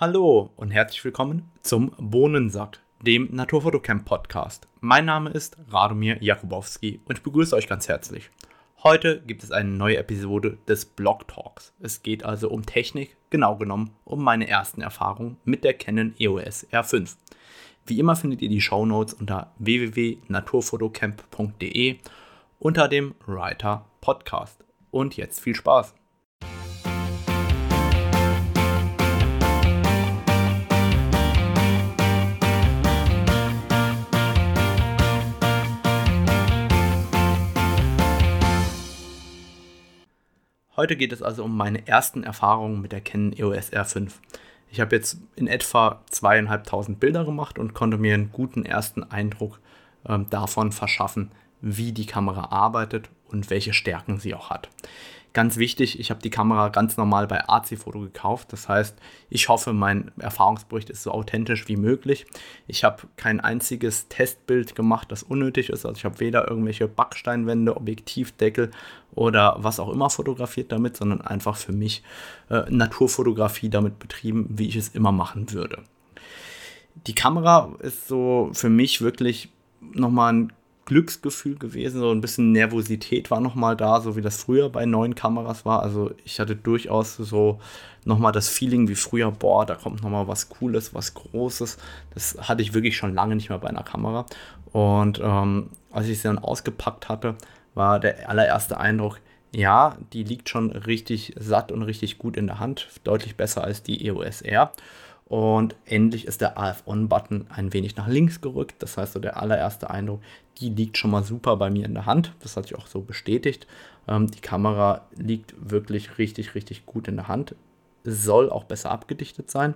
Hallo und herzlich willkommen zum Bohnensack, dem Naturfotocamp Podcast. Mein Name ist Radomir Jakubowski und ich begrüße euch ganz herzlich. Heute gibt es eine neue Episode des Blog Talks. Es geht also um Technik, genau genommen um meine ersten Erfahrungen mit der Canon EOS R5. Wie immer findet ihr die Show Notes unter www.naturfotocamp.de unter dem Writer Podcast. Und jetzt viel Spaß! Heute geht es also um meine ersten Erfahrungen mit der Canon EOS R5. Ich habe jetzt in etwa zweieinhalbtausend Bilder gemacht und konnte mir einen guten ersten Eindruck äh, davon verschaffen, wie die Kamera arbeitet und welche Stärken sie auch hat. Ganz wichtig, ich habe die Kamera ganz normal bei AC-Foto gekauft. Das heißt, ich hoffe, mein Erfahrungsbericht ist so authentisch wie möglich. Ich habe kein einziges Testbild gemacht, das unnötig ist. Also ich habe weder irgendwelche Backsteinwände, Objektivdeckel oder was auch immer fotografiert damit, sondern einfach für mich äh, Naturfotografie damit betrieben, wie ich es immer machen würde. Die Kamera ist so für mich wirklich nochmal ein Glücksgefühl gewesen, so ein bisschen Nervosität war nochmal da, so wie das früher bei neuen Kameras war. Also ich hatte durchaus so nochmal das Feeling wie früher, boah, da kommt nochmal was Cooles, was Großes. Das hatte ich wirklich schon lange nicht mehr bei einer Kamera. Und ähm, als ich sie dann ausgepackt hatte, war der allererste Eindruck, ja, die liegt schon richtig satt und richtig gut in der Hand, deutlich besser als die EOS R. Und endlich ist der AF-On-Button ein wenig nach links gerückt. Das heißt, so der allererste Eindruck, die liegt schon mal super bei mir in der Hand. Das hat sich auch so bestätigt. Ähm, die Kamera liegt wirklich richtig, richtig gut in der Hand. Soll auch besser abgedichtet sein.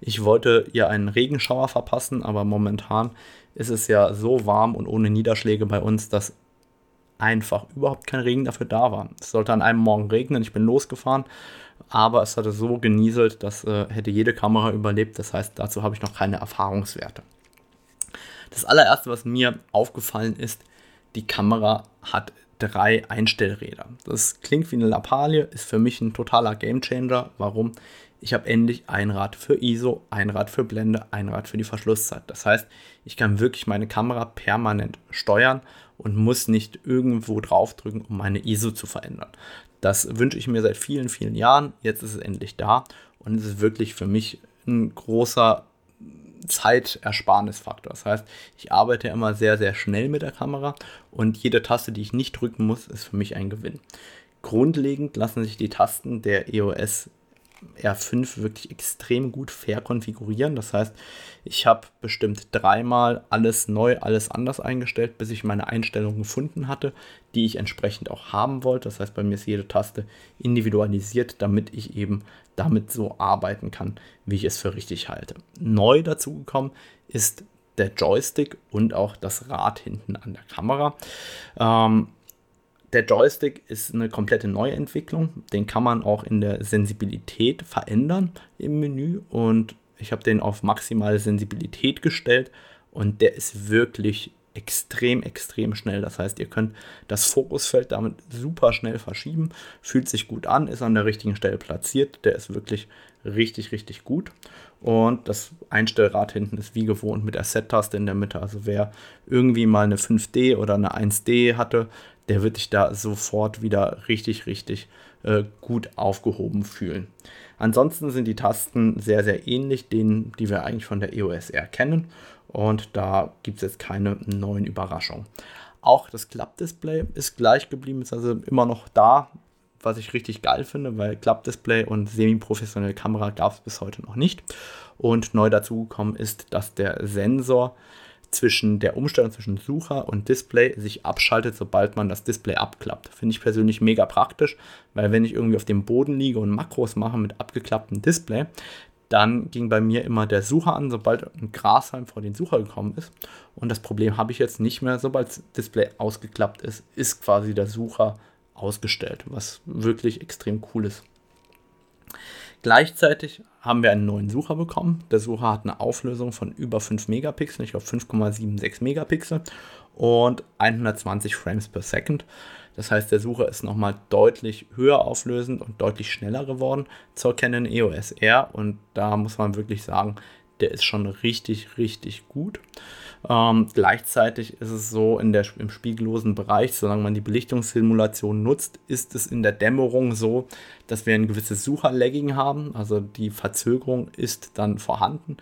Ich wollte ihr einen Regenschauer verpassen, aber momentan ist es ja so warm und ohne Niederschläge bei uns, dass einfach überhaupt kein Regen dafür da war. Es sollte an einem Morgen regnen, ich bin losgefahren aber es hatte so genieselt, dass äh, hätte jede Kamera überlebt. Das heißt, dazu habe ich noch keine Erfahrungswerte. Das allererste, was mir aufgefallen ist, die Kamera hat drei Einstellräder. Das klingt wie eine Lappalie, ist für mich ein totaler Gamechanger. Warum? Ich habe endlich ein Rad für ISO, ein Rad für Blende, ein Rad für die Verschlusszeit. Das heißt, ich kann wirklich meine Kamera permanent steuern und muss nicht irgendwo draufdrücken, um meine ISO zu verändern. Das wünsche ich mir seit vielen, vielen Jahren. Jetzt ist es endlich da und es ist wirklich für mich ein großer Zeitersparnisfaktor. Das heißt, ich arbeite immer sehr, sehr schnell mit der Kamera und jede Taste, die ich nicht drücken muss, ist für mich ein Gewinn. Grundlegend lassen sich die Tasten der EOS R5 wirklich extrem gut verkonfigurieren. Das heißt, ich habe bestimmt dreimal alles neu, alles anders eingestellt, bis ich meine Einstellungen gefunden hatte, die ich entsprechend auch haben wollte. Das heißt, bei mir ist jede Taste individualisiert, damit ich eben damit so arbeiten kann, wie ich es für richtig halte. Neu dazu gekommen ist der Joystick und auch das Rad hinten an der Kamera. Ähm, der Joystick ist eine komplette Neuentwicklung. Den kann man auch in der Sensibilität verändern im Menü. Und ich habe den auf maximale Sensibilität gestellt. Und der ist wirklich extrem, extrem schnell. Das heißt, ihr könnt das Fokusfeld damit super schnell verschieben. Fühlt sich gut an, ist an der richtigen Stelle platziert. Der ist wirklich richtig, richtig gut. Und das Einstellrad hinten ist wie gewohnt mit der Set-Taste in der Mitte. Also wer irgendwie mal eine 5D oder eine 1D hatte, der wird sich da sofort wieder richtig, richtig äh, gut aufgehoben fühlen. Ansonsten sind die Tasten sehr, sehr ähnlich denen, die wir eigentlich von der EOS R kennen. Und da gibt es jetzt keine neuen Überraschungen. Auch das Klappdisplay ist gleich geblieben, ist also immer noch da, was ich richtig geil finde, weil Klappdisplay und semi-professionelle Kamera gab es bis heute noch nicht. Und neu dazugekommen ist, dass der Sensor zwischen der Umstellung zwischen Sucher und Display sich abschaltet, sobald man das Display abklappt. Finde ich persönlich mega praktisch, weil wenn ich irgendwie auf dem Boden liege und Makros mache mit abgeklapptem Display, dann ging bei mir immer der Sucher an, sobald ein Grashalm vor den Sucher gekommen ist. Und das Problem habe ich jetzt nicht mehr. Sobald das Display ausgeklappt ist, ist quasi der Sucher ausgestellt, was wirklich extrem cool ist. Gleichzeitig haben wir einen neuen Sucher bekommen. Der Sucher hat eine Auflösung von über 5 Megapixel, ich glaube 5,76 Megapixel und 120 Frames per Second. Das heißt, der Sucher ist nochmal deutlich höher auflösend und deutlich schneller geworden zur Canon EOS R. Und da muss man wirklich sagen, der ist schon richtig, richtig gut. Ähm, gleichzeitig ist es so in der, im spiegellosen Bereich, solange man die Belichtungssimulation nutzt, ist es in der Dämmerung so, dass wir ein gewisses Sucherlagging haben. Also die Verzögerung ist dann vorhanden.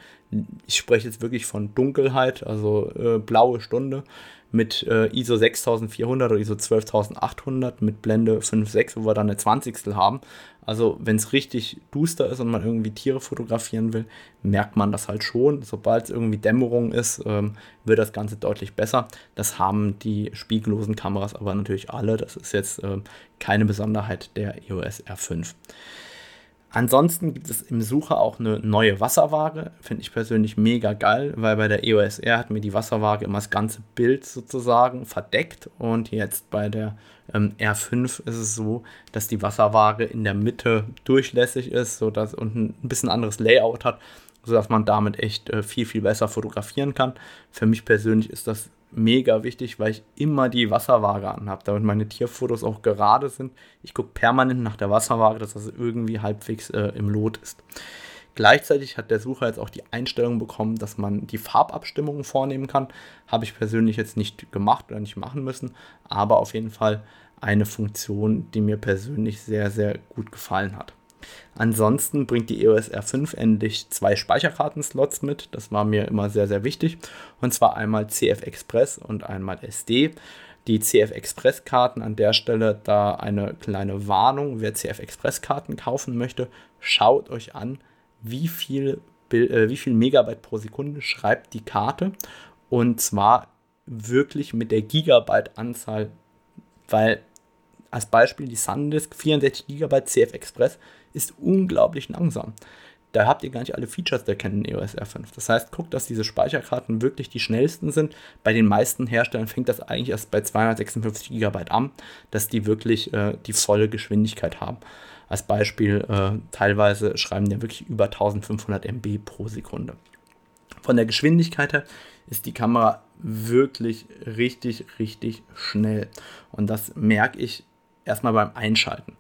Ich spreche jetzt wirklich von Dunkelheit, also äh, blaue Stunde mit äh, ISO 6400 oder ISO 12800 mit Blende 5.6, wo wir dann eine 20. haben. Also wenn es richtig duster ist und man irgendwie Tiere fotografieren will, merkt man das halt schon. Sobald es irgendwie Dämmerung ist, ähm, wird das Ganze deutlich besser. Das haben die spiegellosen Kameras aber natürlich alle. Das ist jetzt äh, keine Besonderheit der EOS R5. Ansonsten gibt es im Sucher auch eine neue Wasserwaage. Finde ich persönlich mega geil, weil bei der EOS R hat mir die Wasserwaage immer das ganze Bild sozusagen verdeckt. Und jetzt bei der ähm, R5 ist es so, dass die Wasserwaage in der Mitte durchlässig ist sodass, und ein bisschen anderes Layout hat, sodass man damit echt äh, viel, viel besser fotografieren kann. Für mich persönlich ist das mega wichtig, weil ich immer die Wasserwaage anhabe, damit meine Tierfotos auch gerade sind. Ich gucke permanent nach der Wasserwaage, dass das irgendwie halbwegs äh, im Lot ist. Gleichzeitig hat der Sucher jetzt auch die Einstellung bekommen, dass man die Farbabstimmungen vornehmen kann. Habe ich persönlich jetzt nicht gemacht oder nicht machen müssen, aber auf jeden Fall eine Funktion, die mir persönlich sehr, sehr gut gefallen hat. Ansonsten bringt die EOS R5 endlich zwei Speicherkartenslots mit. Das war mir immer sehr, sehr wichtig. Und zwar einmal CF Express und einmal SD. Die CF Express Karten an der Stelle da eine kleine Warnung. Wer CF Express Karten kaufen möchte, schaut euch an, wie viel, äh, wie viel Megabyte pro Sekunde schreibt die Karte. Und zwar wirklich mit der Gigabyte-Anzahl, weil als Beispiel die SanDisk 64 GB CF Express ist unglaublich langsam. Da habt ihr gar nicht alle Features der Canon EOS R5. Das heißt, guckt, dass diese Speicherkarten wirklich die schnellsten sind. Bei den meisten Herstellern fängt das eigentlich erst bei 256 GB an, dass die wirklich äh, die volle Geschwindigkeit haben. Als Beispiel, äh, teilweise schreiben die wirklich über 1500 MB pro Sekunde. Von der Geschwindigkeit her ist die Kamera wirklich richtig, richtig schnell. Und das merke ich erstmal beim Einschalten.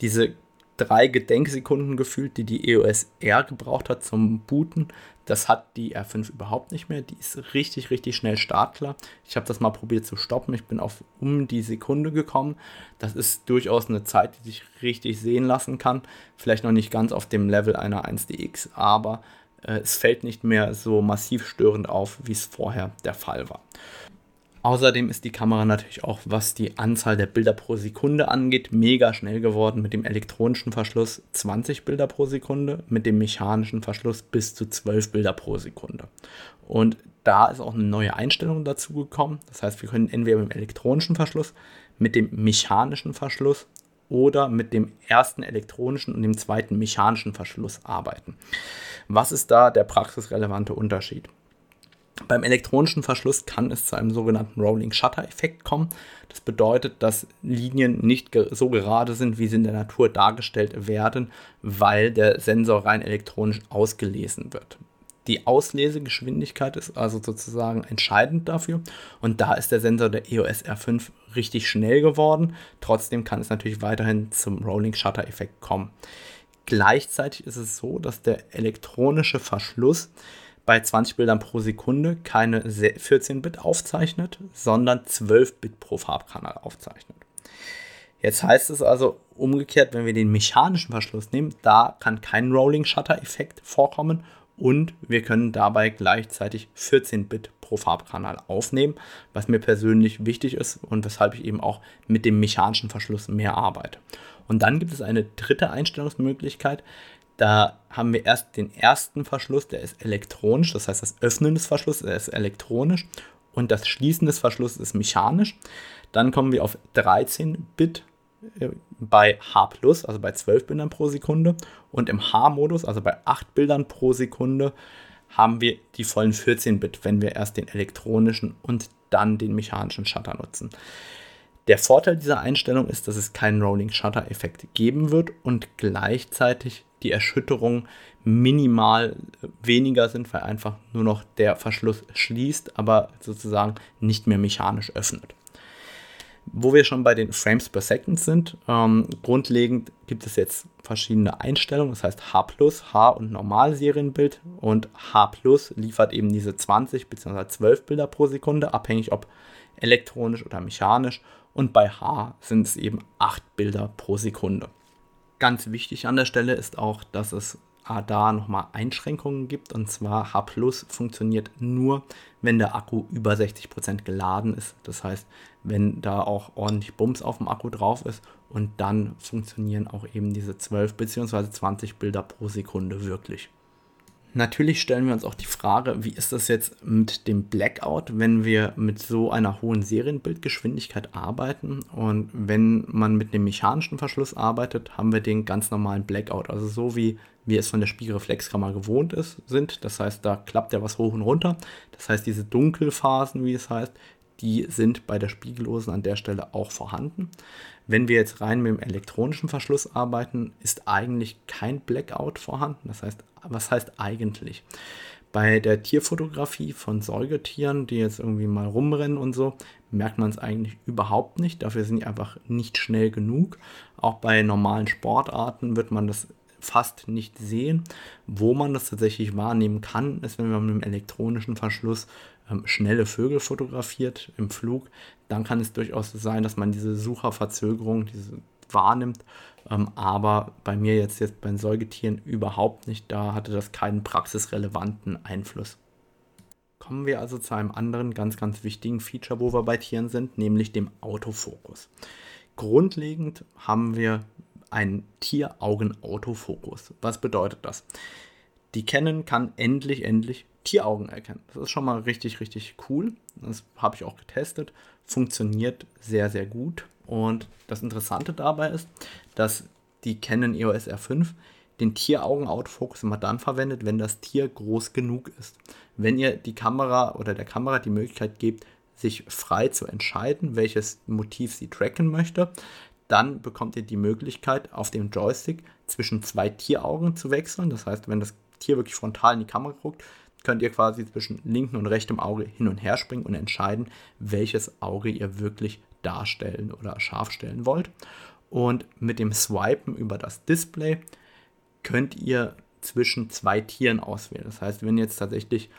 Diese drei Gedenksekunden gefühlt, die die EOS R gebraucht hat zum Booten. Das hat die R5 überhaupt nicht mehr. Die ist richtig, richtig schnell startklar. Ich habe das mal probiert zu stoppen. Ich bin auf um die Sekunde gekommen. Das ist durchaus eine Zeit, die sich richtig sehen lassen kann. Vielleicht noch nicht ganz auf dem Level einer 1DX, aber äh, es fällt nicht mehr so massiv störend auf, wie es vorher der Fall war. Außerdem ist die Kamera natürlich auch, was die Anzahl der Bilder pro Sekunde angeht, mega schnell geworden. Mit dem elektronischen Verschluss 20 Bilder pro Sekunde, mit dem mechanischen Verschluss bis zu 12 Bilder pro Sekunde. Und da ist auch eine neue Einstellung dazu gekommen. Das heißt, wir können entweder mit dem elektronischen Verschluss, mit dem mechanischen Verschluss oder mit dem ersten elektronischen und dem zweiten mechanischen Verschluss arbeiten. Was ist da der praxisrelevante Unterschied? Beim elektronischen Verschluss kann es zu einem sogenannten Rolling Shutter Effekt kommen. Das bedeutet, dass Linien nicht so gerade sind, wie sie in der Natur dargestellt werden, weil der Sensor rein elektronisch ausgelesen wird. Die Auslesegeschwindigkeit ist also sozusagen entscheidend dafür. Und da ist der Sensor der EOS R5 richtig schnell geworden. Trotzdem kann es natürlich weiterhin zum Rolling Shutter Effekt kommen. Gleichzeitig ist es so, dass der elektronische Verschluss bei 20 Bildern pro Sekunde keine 14-Bit aufzeichnet, sondern 12-Bit pro Farbkanal aufzeichnet. Jetzt heißt es also umgekehrt, wenn wir den mechanischen Verschluss nehmen, da kann kein Rolling Shutter Effekt vorkommen und wir können dabei gleichzeitig 14-Bit pro Farbkanal aufnehmen, was mir persönlich wichtig ist und weshalb ich eben auch mit dem mechanischen Verschluss mehr arbeite. Und dann gibt es eine dritte Einstellungsmöglichkeit, da haben wir erst den ersten Verschluss, der ist elektronisch, das heißt das Öffnen des Verschlusses ist elektronisch und das Schließen des Verschlusses ist mechanisch. Dann kommen wir auf 13 Bit äh, bei H+, also bei 12 Bildern pro Sekunde und im H-Modus, also bei 8 Bildern pro Sekunde, haben wir die vollen 14 Bit, wenn wir erst den elektronischen und dann den mechanischen Shutter nutzen. Der Vorteil dieser Einstellung ist, dass es keinen Rolling Shutter Effekt geben wird und gleichzeitig die Erschütterungen minimal weniger sind, weil einfach nur noch der Verschluss schließt, aber sozusagen nicht mehr mechanisch öffnet. Wo wir schon bei den Frames per Second sind, ähm, grundlegend gibt es jetzt verschiedene Einstellungen, das heißt H+, H und Normalserienbild und H+, liefert eben diese 20 bzw. 12 Bilder pro Sekunde, abhängig ob elektronisch oder mechanisch und bei H sind es eben 8 Bilder pro Sekunde. Ganz wichtig an der Stelle ist auch, dass es da nochmal Einschränkungen gibt. Und zwar H Plus funktioniert nur, wenn der Akku über 60% geladen ist. Das heißt, wenn da auch ordentlich Bums auf dem Akku drauf ist. Und dann funktionieren auch eben diese 12 bzw. 20 Bilder pro Sekunde wirklich. Natürlich stellen wir uns auch die Frage, wie ist das jetzt mit dem Blackout, wenn wir mit so einer hohen Serienbildgeschwindigkeit arbeiten und wenn man mit einem mechanischen Verschluss arbeitet, haben wir den ganz normalen Blackout, also so wie wir es von der Spiegelreflexkammer gewohnt ist, sind. Das heißt, da klappt ja was hoch und runter. Das heißt, diese Dunkelphasen, wie es heißt, die sind bei der Spiegellosen an der Stelle auch vorhanden. Wenn wir jetzt rein mit dem elektronischen Verschluss arbeiten, ist eigentlich kein Blackout vorhanden. Das heißt, was heißt eigentlich? Bei der Tierfotografie von Säugetieren, die jetzt irgendwie mal rumrennen und so, merkt man es eigentlich überhaupt nicht. Dafür sind die einfach nicht schnell genug. Auch bei normalen Sportarten wird man das fast nicht sehen. Wo man das tatsächlich wahrnehmen kann, ist, wenn man mit einem elektronischen Verschluss ähm, schnelle Vögel fotografiert im Flug, dann kann es durchaus sein, dass man diese Sucherverzögerung diese wahrnimmt. Ähm, aber bei mir jetzt, jetzt bei den Säugetieren überhaupt nicht. Da hatte das keinen praxisrelevanten Einfluss. Kommen wir also zu einem anderen ganz, ganz wichtigen Feature, wo wir bei Tieren sind, nämlich dem Autofokus. Grundlegend haben wir einen Tieraugen-Autofokus. Was bedeutet das? Die Canon kann endlich, endlich Tieraugen erkennen. Das ist schon mal richtig, richtig cool. Das habe ich auch getestet. Funktioniert sehr, sehr gut. Und das Interessante dabei ist, dass die Canon EOS R5 den Tieraugen-Autofokus immer dann verwendet, wenn das Tier groß genug ist. Wenn ihr die Kamera oder der Kamera die Möglichkeit gebt, sich frei zu entscheiden, welches Motiv sie tracken möchte, dann bekommt ihr die Möglichkeit, auf dem Joystick zwischen zwei Tieraugen zu wechseln. Das heißt, wenn das Tier wirklich frontal in die Kamera guckt, könnt ihr quasi zwischen linkem und rechtem Auge hin und her springen und entscheiden, welches Auge ihr wirklich darstellen oder scharf stellen wollt. Und mit dem Swipen über das Display könnt ihr zwischen zwei Tieren auswählen. Das heißt, wenn jetzt tatsächlich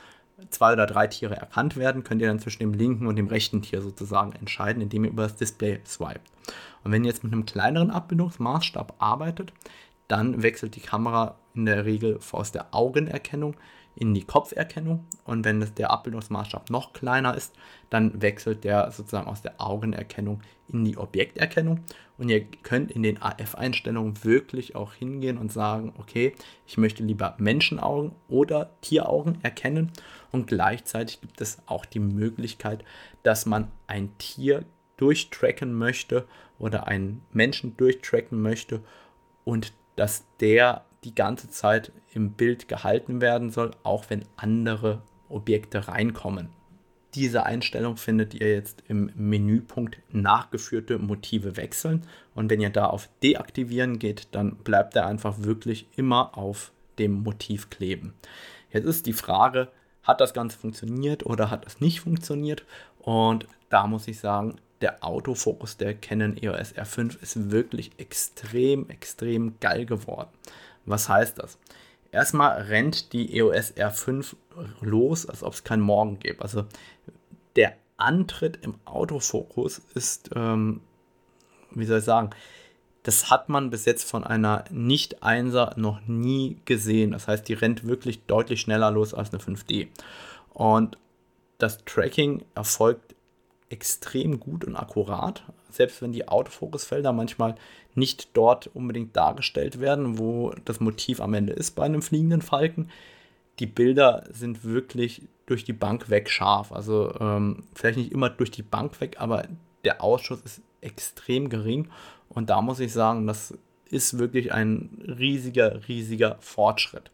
zwei oder drei Tiere erkannt werden, könnt ihr dann zwischen dem linken und dem rechten Tier sozusagen entscheiden, indem ihr über das Display swiped. Und wenn ihr jetzt mit einem kleineren Abbildungsmaßstab arbeitet, dann wechselt die Kamera in der Regel aus der Augenerkennung in die Kopferkennung. Und wenn der Abbildungsmaßstab noch kleiner ist, dann wechselt der sozusagen aus der Augenerkennung in die Objekterkennung. Und ihr könnt in den AF-Einstellungen wirklich auch hingehen und sagen, okay, ich möchte lieber Menschenaugen oder Tieraugen erkennen. Und gleichzeitig gibt es auch die Möglichkeit, dass man ein Tier durchtracken möchte oder einen Menschen durchtracken möchte und dass der die ganze Zeit im Bild gehalten werden soll, auch wenn andere Objekte reinkommen. Diese Einstellung findet ihr jetzt im Menüpunkt nachgeführte Motive wechseln und wenn ihr da auf deaktivieren geht, dann bleibt er einfach wirklich immer auf dem Motiv kleben. Jetzt ist die Frage, hat das Ganze funktioniert oder hat es nicht funktioniert? Und da muss ich sagen, der Autofokus der Canon EOS R5 ist wirklich extrem, extrem geil geworden. Was heißt das? Erstmal rennt die EOS R5 los, als ob es keinen Morgen gäbe. Also der Antritt im Autofokus ist, ähm, wie soll ich sagen, das hat man bis jetzt von einer Nicht-Einser noch nie gesehen. Das heißt, die rennt wirklich deutlich schneller los als eine 5D. Und das Tracking erfolgt extrem gut und akkurat, selbst wenn die Autofokusfelder manchmal nicht dort unbedingt dargestellt werden, wo das Motiv am Ende ist bei einem fliegenden Falken. Die Bilder sind wirklich durch die Bank weg scharf. Also ähm, vielleicht nicht immer durch die Bank weg, aber der Ausschuss ist extrem gering. Und da muss ich sagen, das ist wirklich ein riesiger, riesiger Fortschritt.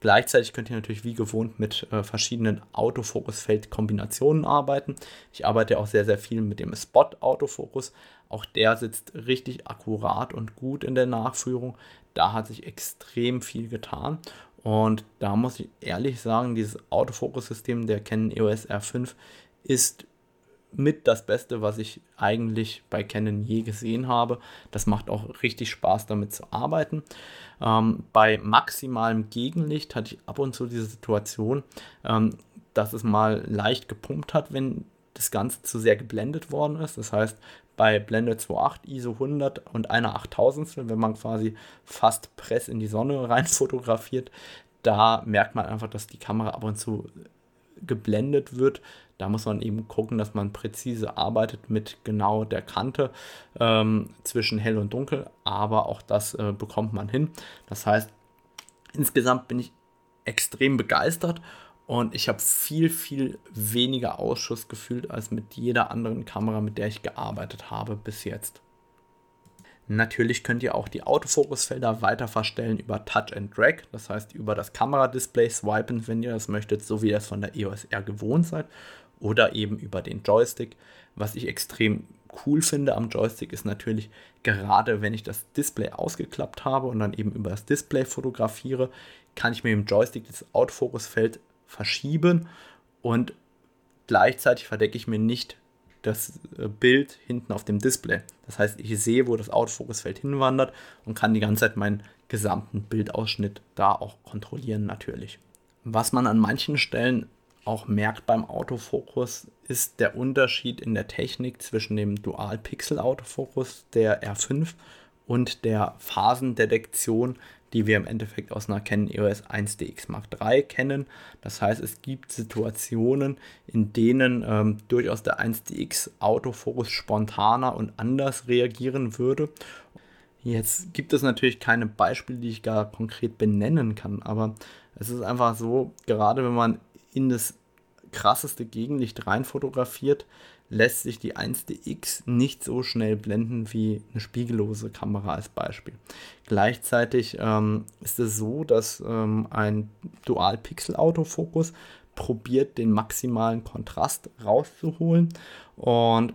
Gleichzeitig könnt ihr natürlich wie gewohnt mit äh, verschiedenen Autofokusfeldkombinationen arbeiten. Ich arbeite auch sehr, sehr viel mit dem Spot-Autofokus. Auch der sitzt richtig akkurat und gut in der Nachführung. Da hat sich extrem viel getan. Und da muss ich ehrlich sagen, dieses Autofokus-System der Canon EOS R5 ist mit das Beste, was ich eigentlich bei Canon je gesehen habe. Das macht auch richtig Spaß, damit zu arbeiten. Ähm, bei maximalem Gegenlicht hatte ich ab und zu diese Situation, ähm, dass es mal leicht gepumpt hat, wenn das Ganze zu sehr geblendet worden ist. Das heißt, bei Blende 2.8 ISO 100 und einer 8000, wenn man quasi fast Press in die Sonne rein fotografiert, da merkt man einfach, dass die Kamera ab und zu geblendet wird. Da muss man eben gucken, dass man präzise arbeitet mit genau der Kante ähm, zwischen hell und dunkel, aber auch das äh, bekommt man hin. Das heißt, insgesamt bin ich extrem begeistert und ich habe viel, viel weniger Ausschuss gefühlt als mit jeder anderen Kamera, mit der ich gearbeitet habe bis jetzt. Natürlich könnt ihr auch die Autofokusfelder weiter verstellen über Touch and Drag, das heißt über das Kameradisplay swipen, wenn ihr das möchtet, so wie ihr es von der EOS R gewohnt seid, oder eben über den Joystick. Was ich extrem cool finde am Joystick ist natürlich, gerade wenn ich das Display ausgeklappt habe und dann eben über das Display fotografiere, kann ich mit dem Joystick das Autofokusfeld verschieben und gleichzeitig verdecke ich mir nicht das äh, Bild hinten auf dem Display. Das heißt, ich sehe, wo das Autofokusfeld hinwandert und kann die ganze Zeit meinen gesamten Bildausschnitt da auch kontrollieren natürlich. Was man an manchen Stellen auch merkt beim Autofokus, ist der Unterschied in der Technik zwischen dem Dual-Pixel-Autofokus der R5 und der Phasendetektion die wir im Endeffekt aus einer Canon EOS 1DX Mark III kennen. Das heißt, es gibt Situationen, in denen ähm, durchaus der 1DX Autofokus spontaner und anders reagieren würde. Jetzt gibt es natürlich keine Beispiele, die ich gar konkret benennen kann, aber es ist einfach so, gerade wenn man in das krasseste Gegenlicht rein fotografiert, lässt sich die 1DX nicht so schnell blenden wie eine spiegellose Kamera als Beispiel. Gleichzeitig ähm, ist es so, dass ähm, ein Dual-Pixel-Autofokus probiert, den maximalen Kontrast rauszuholen. Und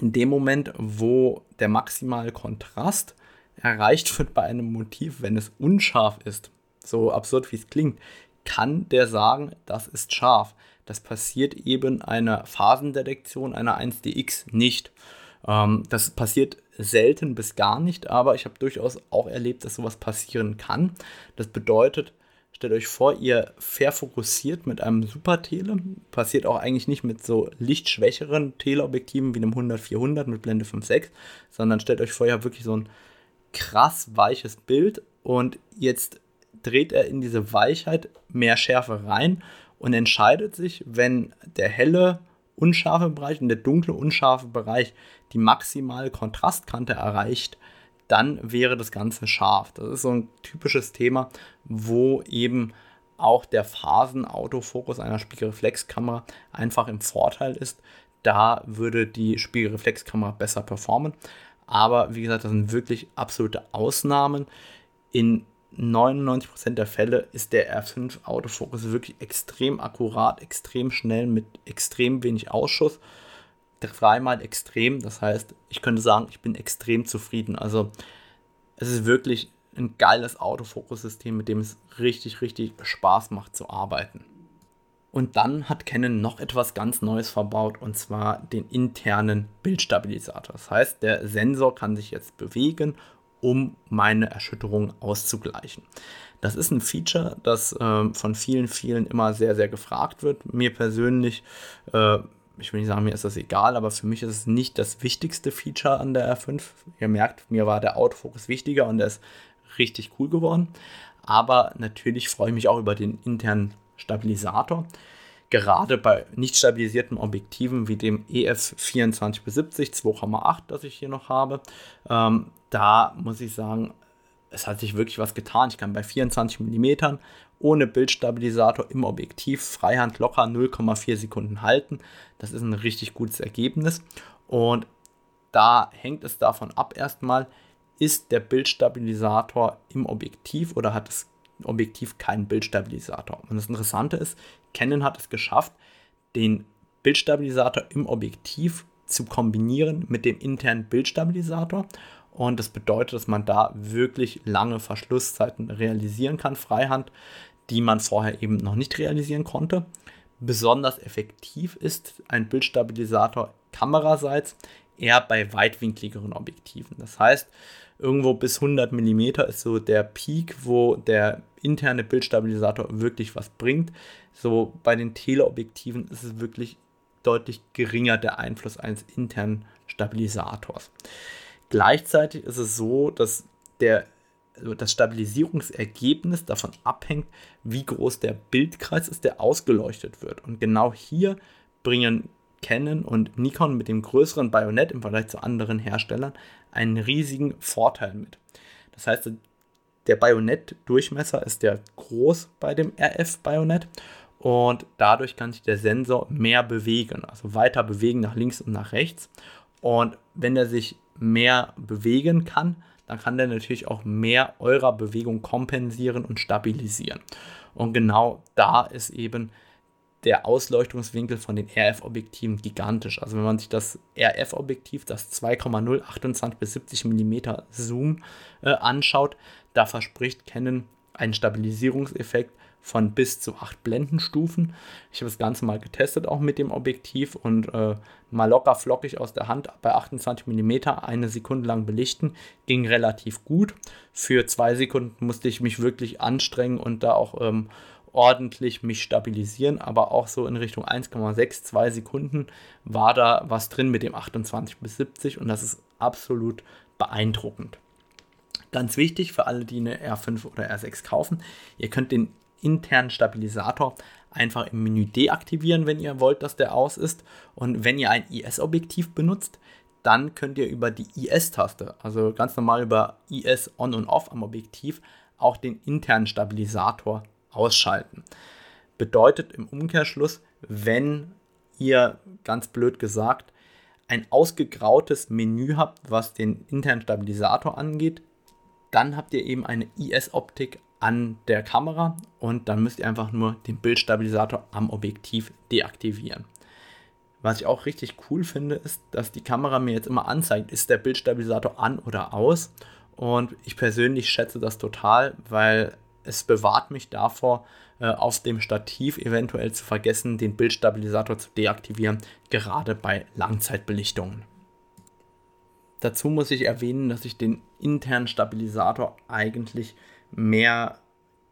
in dem Moment, wo der maximale Kontrast erreicht wird bei einem Motiv, wenn es unscharf ist, so absurd wie es klingt, kann der sagen, das ist scharf. Das passiert eben einer Phasendetektion einer 1DX nicht. Ähm, das passiert selten bis gar nicht, aber ich habe durchaus auch erlebt, dass sowas passieren kann. Das bedeutet, stellt euch vor, ihr verfokussiert mit einem Super Tele. Passiert auch eigentlich nicht mit so lichtschwächeren Teleobjektiven wie einem 100-400 mit Blende 5.6, sondern stellt euch vor, ihr habt wirklich so ein krass weiches Bild und jetzt dreht er in diese Weichheit mehr Schärfe rein und entscheidet sich, wenn der helle, unscharfe Bereich und der dunkle, unscharfe Bereich die maximale Kontrastkante erreicht, dann wäre das Ganze scharf. Das ist so ein typisches Thema, wo eben auch der Phasenautofokus einer Spiegelreflexkamera einfach im Vorteil ist. Da würde die Spiegelreflexkamera besser performen. Aber wie gesagt, das sind wirklich absolute Ausnahmen. In 99% der Fälle ist der R5 Autofokus wirklich extrem akkurat, extrem schnell mit extrem wenig Ausschuss. Dreimal extrem, das heißt, ich könnte sagen, ich bin extrem zufrieden. Also es ist wirklich ein geiles Autofokussystem, mit dem es richtig, richtig Spaß macht zu arbeiten. Und dann hat Canon noch etwas ganz Neues verbaut und zwar den internen Bildstabilisator. Das heißt, der Sensor kann sich jetzt bewegen um meine Erschütterung auszugleichen. Das ist ein Feature, das äh, von vielen, vielen immer sehr, sehr gefragt wird. Mir persönlich, äh, ich will nicht sagen, mir ist das egal, aber für mich ist es nicht das wichtigste Feature an der R5. Ihr merkt, mir war der Autofokus wichtiger und der ist richtig cool geworden. Aber natürlich freue ich mich auch über den internen Stabilisator gerade bei nicht stabilisierten Objektiven wie dem EF 24-70 2,8, das ich hier noch habe, ähm, da muss ich sagen, es hat sich wirklich was getan. Ich kann bei 24 mm ohne Bildstabilisator im Objektiv Freihand locker 0,4 Sekunden halten. Das ist ein richtig gutes Ergebnis. Und da hängt es davon ab erstmal, ist der Bildstabilisator im Objektiv oder hat das Objektiv keinen Bildstabilisator. Und das Interessante ist, Canon hat es geschafft, den Bildstabilisator im Objektiv zu kombinieren mit dem internen Bildstabilisator. Und das bedeutet, dass man da wirklich lange Verschlusszeiten realisieren kann, Freihand, die man vorher eben noch nicht realisieren konnte. besonders effektiv ist ein Bildstabilisator kameraseits eher bei weitwinkligeren Objektiven. Das heißt, irgendwo bis 100 mm ist so der Peak, wo der interne Bildstabilisator wirklich was bringt. So bei den Teleobjektiven ist es wirklich deutlich geringer der Einfluss eines internen Stabilisators. Gleichzeitig ist es so, dass der, also das Stabilisierungsergebnis davon abhängt, wie groß der Bildkreis ist, der ausgeleuchtet wird. Und genau hier bringen Canon und Nikon mit dem größeren Bajonett im Vergleich zu anderen Herstellern einen riesigen Vorteil mit. Das heißt, der Bajonettdurchmesser ist ja groß bei dem RF-Bajonett und dadurch kann sich der Sensor mehr bewegen, also weiter bewegen nach links und nach rechts. Und wenn er sich mehr bewegen kann, dann kann der natürlich auch mehr eurer Bewegung kompensieren und stabilisieren. Und genau da ist eben der Ausleuchtungswinkel von den RF-Objektiven gigantisch. Also wenn man sich das RF-Objektiv, das 2,0 28 bis 70 mm Zoom äh, anschaut, da verspricht Canon einen Stabilisierungseffekt von bis zu 8 Blendenstufen. Ich habe das Ganze mal getestet auch mit dem Objektiv und äh, mal locker flockig aus der Hand bei 28 mm eine Sekunde lang belichten. Ging relativ gut. Für zwei Sekunden musste ich mich wirklich anstrengen und da auch ähm, ordentlich mich stabilisieren, aber auch so in Richtung 1,6, 2 Sekunden war da was drin mit dem 28 bis 70 und das ist absolut beeindruckend. Ganz wichtig für alle, die eine R5 oder R6 kaufen, ihr könnt den internen Stabilisator einfach im Menü deaktivieren, wenn ihr wollt, dass der aus ist. Und wenn ihr ein IS-Objektiv benutzt, dann könnt ihr über die IS-Taste, also ganz normal über IS On und Off am Objektiv, auch den internen Stabilisator ausschalten. Bedeutet im Umkehrschluss, wenn ihr ganz blöd gesagt ein ausgegrautes Menü habt, was den internen Stabilisator angeht, dann habt ihr eben eine IS-Optik an der Kamera und dann müsst ihr einfach nur den Bildstabilisator am Objektiv deaktivieren. Was ich auch richtig cool finde, ist, dass die Kamera mir jetzt immer anzeigt, ist der Bildstabilisator an oder aus. Und ich persönlich schätze das total, weil es bewahrt mich davor, äh, auf dem Stativ eventuell zu vergessen, den Bildstabilisator zu deaktivieren, gerade bei Langzeitbelichtungen. Dazu muss ich erwähnen, dass ich den internen Stabilisator eigentlich mehr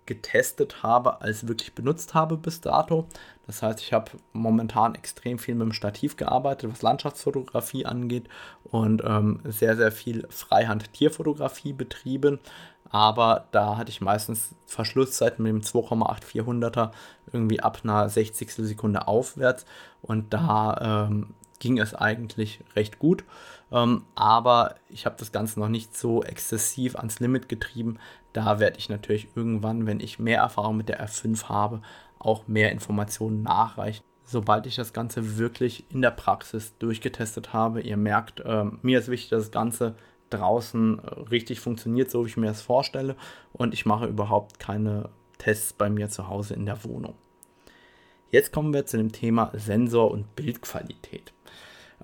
getestet habe, als wirklich benutzt habe bis dato. Das heißt, ich habe momentan extrem viel mit dem Stativ gearbeitet, was Landschaftsfotografie angeht und ähm, sehr, sehr viel Freihand-Tierfotografie betrieben aber da hatte ich meistens Verschlusszeiten mit dem 2,8400er irgendwie ab einer 60. Sekunde aufwärts und da ähm, ging es eigentlich recht gut. Ähm, aber ich habe das Ganze noch nicht so exzessiv ans Limit getrieben. Da werde ich natürlich irgendwann, wenn ich mehr Erfahrung mit der R5 habe, auch mehr Informationen nachreichen. Sobald ich das Ganze wirklich in der Praxis durchgetestet habe, ihr merkt, ähm, mir ist wichtig, dass das Ganze draußen äh, richtig funktioniert, so wie ich mir das vorstelle. Und ich mache überhaupt keine Tests bei mir zu Hause in der Wohnung. Jetzt kommen wir zu dem Thema Sensor und Bildqualität.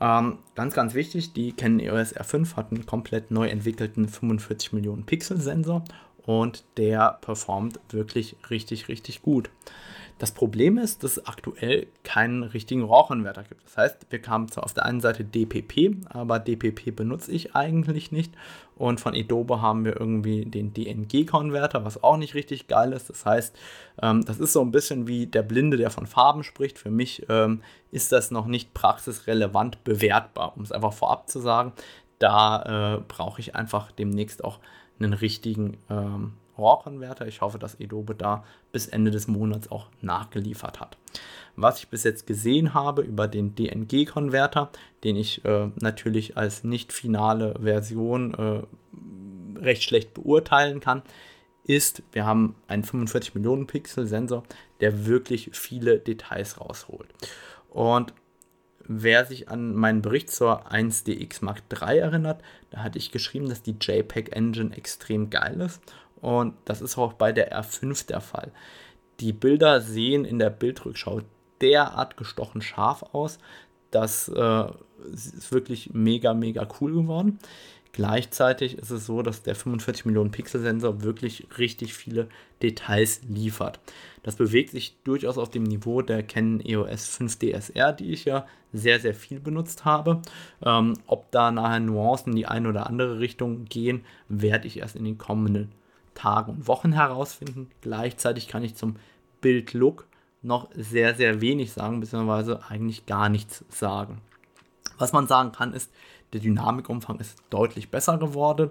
Ähm, ganz, ganz wichtig, die Canon EOS R5 hat einen komplett neu entwickelten 45 Millionen Pixel Sensor und der performt wirklich richtig, richtig gut. Das Problem ist, dass es aktuell keinen richtigen RAW-Konverter gibt. Das heißt, wir kamen zwar auf der einen Seite DPP, aber DPP benutze ich eigentlich nicht. Und von Adobe haben wir irgendwie den DNG-Konverter, was auch nicht richtig geil ist. Das heißt, ähm, das ist so ein bisschen wie der Blinde, der von Farben spricht. Für mich ähm, ist das noch nicht praxisrelevant bewertbar, um es einfach vorab zu sagen. Da äh, brauche ich einfach demnächst auch einen richtigen ähm, RAW-Konverter. Ich hoffe, dass Adobe da bis Ende des Monats auch nachgeliefert hat. Was ich bis jetzt gesehen habe über den DNG-Konverter, den ich äh, natürlich als nicht finale Version äh, recht schlecht beurteilen kann, ist, wir haben einen 45 Millionen Pixel Sensor, der wirklich viele Details rausholt. Und wer sich an meinen Bericht zur 1DX Mark III erinnert, da hatte ich geschrieben, dass die JPEG Engine extrem geil ist und das ist auch bei der R5 der Fall. Die Bilder sehen in der Bildrückschau derart gestochen scharf aus, dass äh, ist wirklich mega, mega cool geworden. Gleichzeitig ist es so, dass der 45 Millionen Pixel Sensor wirklich richtig viele Details liefert. Das bewegt sich durchaus auf dem Niveau der Canon EOS 5 DSR, die ich ja sehr, sehr viel benutzt habe. Ähm, ob da nachher Nuancen in die eine oder andere Richtung gehen, werde ich erst in den kommenden Tagen und Wochen herausfinden. Gleichzeitig kann ich zum Bild-Look noch sehr, sehr wenig sagen, beziehungsweise eigentlich gar nichts sagen. Was man sagen kann, ist, der Dynamikumfang ist deutlich besser geworden.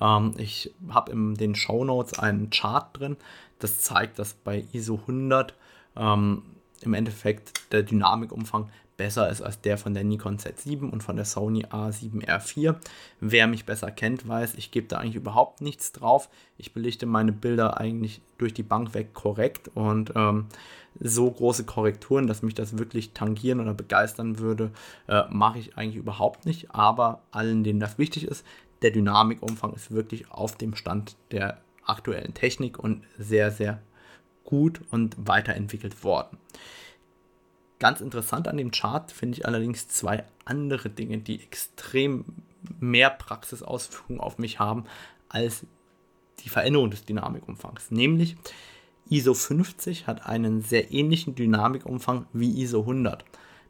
Ähm, ich habe in den Show Notes einen Chart drin, das zeigt, dass bei ISO 100 ähm, im Endeffekt der Dynamikumfang besser ist als der von der Nikon Z7 und von der Sony A7R4. Wer mich besser kennt, weiß, ich gebe da eigentlich überhaupt nichts drauf. Ich belichte meine Bilder eigentlich durch die Bank weg korrekt und ähm, so große Korrekturen, dass mich das wirklich tangieren oder begeistern würde, äh, mache ich eigentlich überhaupt nicht. Aber allen, denen das wichtig ist, der Dynamikumfang ist wirklich auf dem Stand der aktuellen Technik und sehr, sehr gut und weiterentwickelt worden. Ganz interessant an dem Chart finde ich allerdings zwei andere Dinge, die extrem mehr Praxisausführung auf mich haben als die Veränderung des Dynamikumfangs. Nämlich ISO 50 hat einen sehr ähnlichen Dynamikumfang wie ISO 100.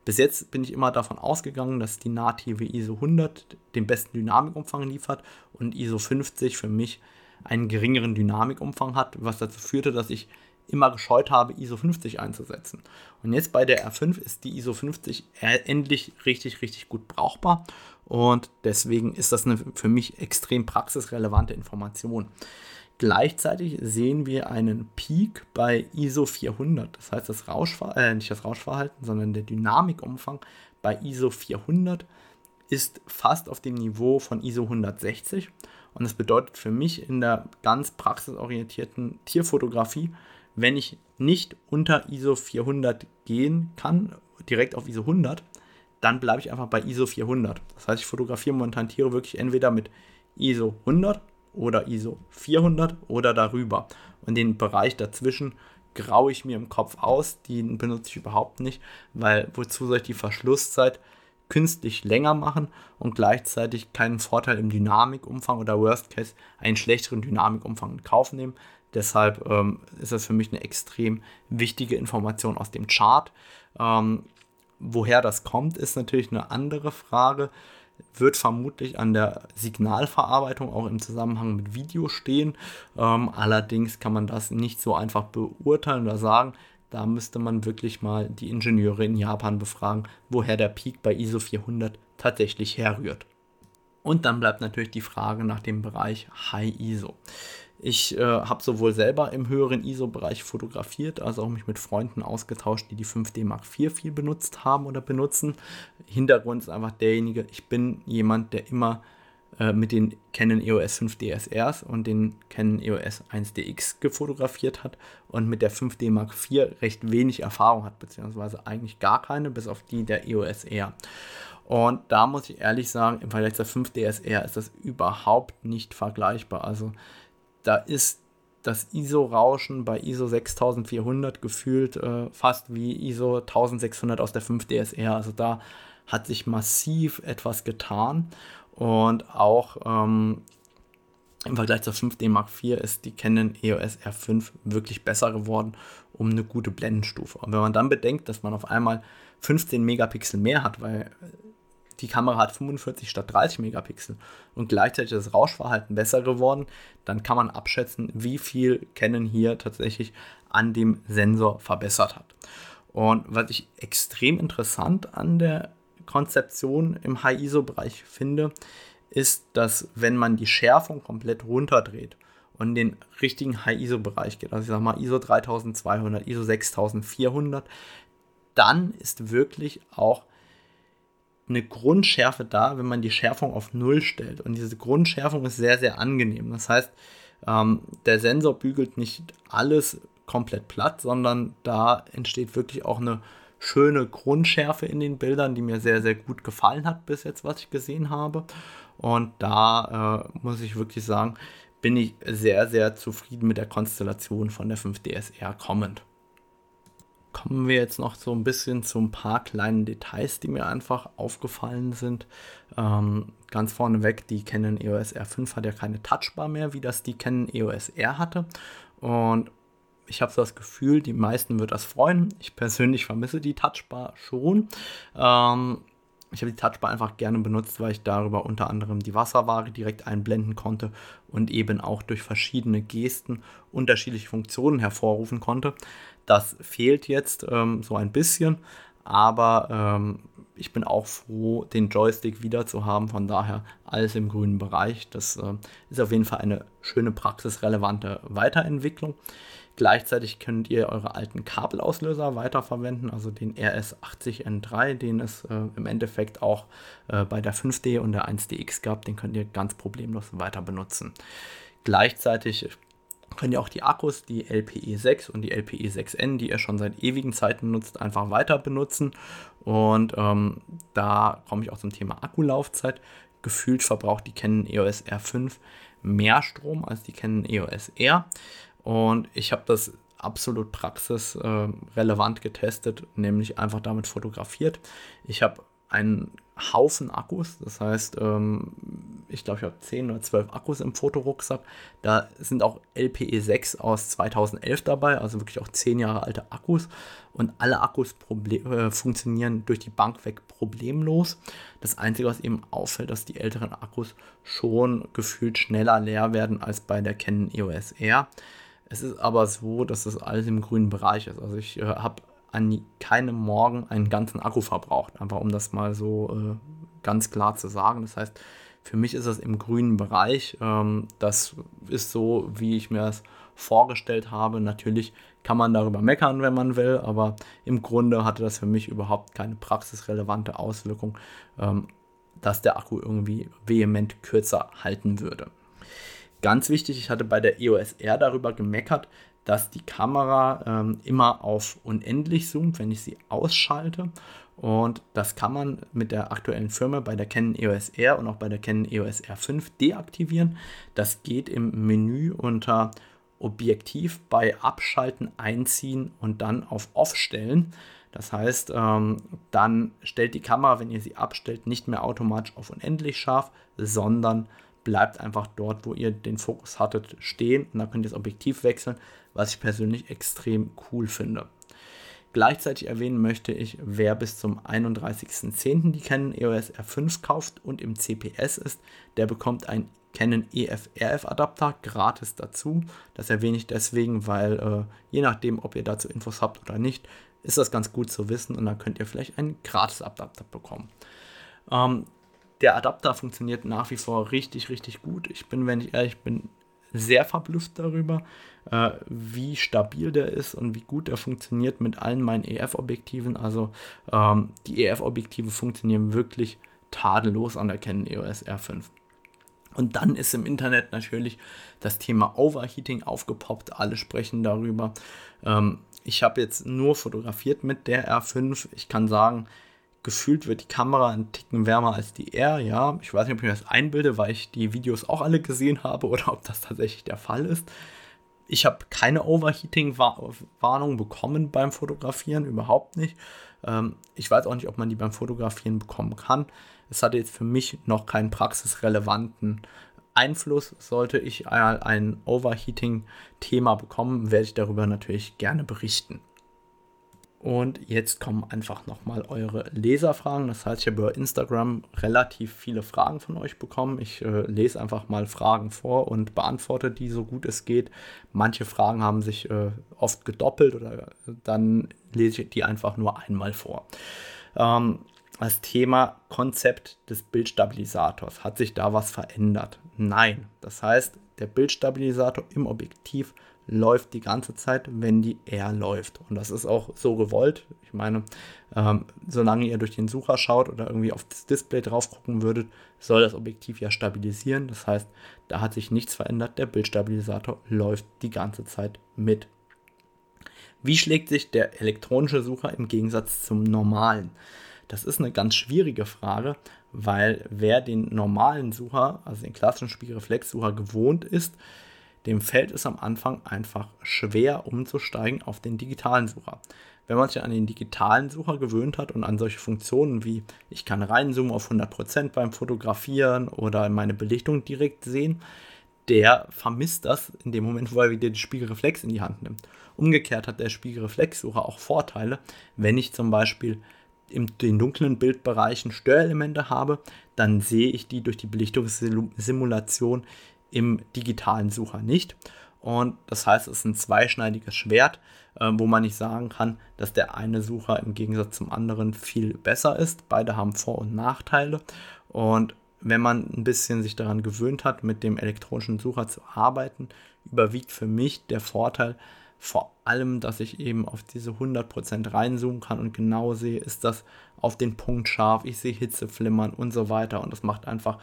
Bis jetzt bin ich immer davon ausgegangen, dass die native ISO 100 den besten Dynamikumfang liefert und ISO 50 für mich einen geringeren Dynamikumfang hat, was dazu führte, dass ich immer gescheut habe, ISO 50 einzusetzen. Und jetzt bei der R5 ist die ISO 50 endlich richtig, richtig gut brauchbar. Und deswegen ist das eine für mich extrem praxisrelevante Information. Gleichzeitig sehen wir einen Peak bei ISO 400. Das heißt, das Rauschver äh, nicht das Rauschverhalten, sondern der Dynamikumfang bei ISO 400 ist fast auf dem Niveau von ISO 160. Und das bedeutet für mich in der ganz praxisorientierten Tierfotografie, wenn ich nicht unter ISO 400 gehen kann, direkt auf ISO 100, dann bleibe ich einfach bei ISO 400. Das heißt, ich fotografiere momentan Tiere wirklich entweder mit ISO 100 oder ISO 400 oder darüber. Und den Bereich dazwischen graue ich mir im Kopf aus, den benutze ich überhaupt nicht, weil wozu soll ich die Verschlusszeit künstlich länger machen und gleichzeitig keinen Vorteil im Dynamikumfang oder Worst Case einen schlechteren Dynamikumfang in Kauf nehmen. Deshalb ähm, ist das für mich eine extrem wichtige Information aus dem Chart. Ähm, woher das kommt, ist natürlich eine andere Frage. Wird vermutlich an der Signalverarbeitung auch im Zusammenhang mit Video stehen. Ähm, allerdings kann man das nicht so einfach beurteilen oder sagen. Da müsste man wirklich mal die Ingenieure in Japan befragen, woher der Peak bei ISO 400 tatsächlich herrührt. Und dann bleibt natürlich die Frage nach dem Bereich High ISO. Ich äh, habe sowohl selber im höheren ISO-Bereich fotografiert, als auch mich mit Freunden ausgetauscht, die die 5D Mark IV viel benutzt haben oder benutzen. Hintergrund ist einfach derjenige, ich bin jemand, der immer äh, mit den Canon EOS 5 DSRs und den Canon EOS 1DX gefotografiert hat und mit der 5D Mark IV recht wenig Erfahrung hat, beziehungsweise eigentlich gar keine, bis auf die der EOS R. Und da muss ich ehrlich sagen, im Vergleich zur 5 DSR ist das überhaupt nicht vergleichbar. Also da ist das ISO-Rauschen bei ISO 6400 gefühlt äh, fast wie ISO 1600 aus der 5 DSR. Also da hat sich massiv etwas getan und auch ähm, im Vergleich zur 5D Mark IV ist die Canon EOS R5 wirklich besser geworden um eine gute Blendenstufe. Und wenn man dann bedenkt, dass man auf einmal 15 Megapixel mehr hat, weil die Kamera hat 45 statt 30 Megapixel und gleichzeitig das Rauschverhalten besser geworden, dann kann man abschätzen, wie viel Canon hier tatsächlich an dem Sensor verbessert hat. Und was ich extrem interessant an der Konzeption im High-ISO-Bereich finde, ist, dass wenn man die Schärfung komplett runterdreht und in den richtigen High-ISO-Bereich geht, also ich sage mal ISO 3200, ISO 6400, dann ist wirklich auch eine Grundschärfe da, wenn man die Schärfung auf Null stellt. Und diese Grundschärfung ist sehr, sehr angenehm. Das heißt, ähm, der Sensor bügelt nicht alles komplett platt, sondern da entsteht wirklich auch eine schöne Grundschärfe in den Bildern, die mir sehr, sehr gut gefallen hat bis jetzt, was ich gesehen habe. Und da äh, muss ich wirklich sagen, bin ich sehr, sehr zufrieden mit der Konstellation von der 5DSR kommend. Kommen wir jetzt noch so ein bisschen zu ein paar kleinen Details, die mir einfach aufgefallen sind. Ähm, ganz vorneweg, die Canon EOS R5 hat ja keine Touchbar mehr, wie das die Canon EOS R hatte. Und ich habe so das Gefühl, die meisten wird das freuen. Ich persönlich vermisse die Touchbar schon. Ähm, ich habe die Touchbar einfach gerne benutzt, weil ich darüber unter anderem die Wasserware direkt einblenden konnte und eben auch durch verschiedene Gesten unterschiedliche Funktionen hervorrufen konnte. Das fehlt jetzt ähm, so ein bisschen, aber ähm, ich bin auch froh, den Joystick wieder zu haben. Von daher alles im grünen Bereich. Das äh, ist auf jeden Fall eine schöne praxisrelevante Weiterentwicklung. Gleichzeitig könnt ihr eure alten Kabelauslöser weiterverwenden, also den RS80N3, den es äh, im Endeffekt auch äh, bei der 5D und der 1DX gab, den könnt ihr ganz problemlos weiter benutzen. Gleichzeitig könnt ihr auch die Akkus, die LPE 6 und die LPE 6N, die ihr schon seit ewigen Zeiten nutzt, einfach weiter benutzen. Und ähm, da komme ich auch zum Thema Akkulaufzeit. Gefühlt verbraucht die Canon EOS R5 mehr Strom als die Canon EOS R. Und ich habe das absolut praxisrelevant getestet, nämlich einfach damit fotografiert. Ich habe einen Haufen Akkus, das heißt, ähm, ich glaube, ich habe 10 oder 12 Akkus im Fotorucksack. Da sind auch LPE 6 aus 2011 dabei, also wirklich auch 10 Jahre alte Akkus. Und alle Akkus äh, funktionieren durch die Bank weg problemlos. Das Einzige, was eben auffällt, dass die älteren Akkus schon gefühlt schneller leer werden als bei der Canon EOS R. Es ist aber so, dass das alles im grünen Bereich ist. Also ich äh, habe an keinem Morgen einen ganzen Akku verbraucht. Einfach um das mal so äh, ganz klar zu sagen. Das heißt, für mich ist das im grünen Bereich. Ähm, das ist so, wie ich mir das vorgestellt habe. Natürlich kann man darüber meckern, wenn man will, aber im Grunde hatte das für mich überhaupt keine praxisrelevante Auswirkung, ähm, dass der Akku irgendwie vehement kürzer halten würde. Ganz wichtig, ich hatte bei der EOS R darüber gemeckert, dass die Kamera ähm, immer auf unendlich zoomt, wenn ich sie ausschalte. Und das kann man mit der aktuellen Firma bei der Canon EOS R und auch bei der Canon EOS R5 deaktivieren. Das geht im Menü unter Objektiv bei Abschalten, Einziehen und dann auf Off stellen. Das heißt, ähm, dann stellt die Kamera, wenn ihr sie abstellt, nicht mehr automatisch auf unendlich scharf, sondern bleibt einfach dort, wo ihr den Fokus hattet, stehen und dann könnt ihr das Objektiv wechseln, was ich persönlich extrem cool finde. Gleichzeitig erwähnen möchte ich, wer bis zum 31.10. die Canon EOS R5 kauft und im CPS ist, der bekommt einen Canon EF-RF Adapter gratis dazu. Das erwähne ich deswegen, weil äh, je nachdem, ob ihr dazu Infos habt oder nicht, ist das ganz gut zu wissen und dann könnt ihr vielleicht einen gratis Adapter bekommen. Ähm, der Adapter funktioniert nach wie vor richtig, richtig gut. Ich bin, wenn ich ehrlich bin, sehr verblüfft darüber, äh, wie stabil der ist und wie gut er funktioniert mit allen meinen EF-Objektiven. Also ähm, die EF-Objektive funktionieren wirklich tadellos an der Canon EOS R5. Und dann ist im Internet natürlich das Thema Overheating aufgepoppt. Alle sprechen darüber. Ähm, ich habe jetzt nur fotografiert mit der R5. Ich kann sagen, gefühlt wird die Kamera ein Ticken wärmer als die R, ja. Ich weiß nicht, ob ich mir das einbilde, weil ich die Videos auch alle gesehen habe oder ob das tatsächlich der Fall ist. Ich habe keine Overheating-Warnung bekommen beim Fotografieren, überhaupt nicht. Ähm, ich weiß auch nicht, ob man die beim Fotografieren bekommen kann. Es hatte jetzt für mich noch keinen praxisrelevanten Einfluss. Sollte ich ein Overheating-Thema bekommen, werde ich darüber natürlich gerne berichten. Und jetzt kommen einfach nochmal eure Leserfragen. Das heißt, ich habe über Instagram relativ viele Fragen von euch bekommen. Ich äh, lese einfach mal Fragen vor und beantworte die so gut es geht. Manche Fragen haben sich äh, oft gedoppelt oder dann lese ich die einfach nur einmal vor. Ähm, das Thema Konzept des Bildstabilisators. Hat sich da was verändert? Nein. Das heißt, der Bildstabilisator im Objektiv läuft die ganze Zeit, wenn die R läuft. Und das ist auch so gewollt. Ich meine, ähm, solange ihr durch den Sucher schaut oder irgendwie auf das Display drauf gucken würdet, soll das Objektiv ja stabilisieren. Das heißt, da hat sich nichts verändert. Der Bildstabilisator läuft die ganze Zeit mit. Wie schlägt sich der elektronische Sucher im Gegensatz zum normalen? Das ist eine ganz schwierige Frage, weil wer den normalen Sucher, also den klassischen Spiegelreflexsucher gewohnt ist, dem fällt es am Anfang einfach schwer umzusteigen auf den digitalen Sucher. Wenn man sich an den digitalen Sucher gewöhnt hat und an solche Funktionen wie ich kann reinzoomen auf 100% beim Fotografieren oder meine Belichtung direkt sehen, der vermisst das in dem Moment, wo er wieder den Spiegelreflex in die Hand nimmt. Umgekehrt hat der Spiegelreflexsucher auch Vorteile, wenn ich zum Beispiel in den dunklen Bildbereichen Störelemente habe, dann sehe ich die durch die Belichtungssimulation im digitalen Sucher nicht. Und das heißt, es ist ein zweischneidiges Schwert, äh, wo man nicht sagen kann, dass der eine Sucher im Gegensatz zum anderen viel besser ist. Beide haben Vor- und Nachteile. Und wenn man ein bisschen sich daran gewöhnt hat, mit dem elektronischen Sucher zu arbeiten, überwiegt für mich der Vorteil vor allem, dass ich eben auf diese 100% reinzoomen kann und genau sehe, ist das auf den Punkt scharf, ich sehe Hitze flimmern und so weiter und das macht einfach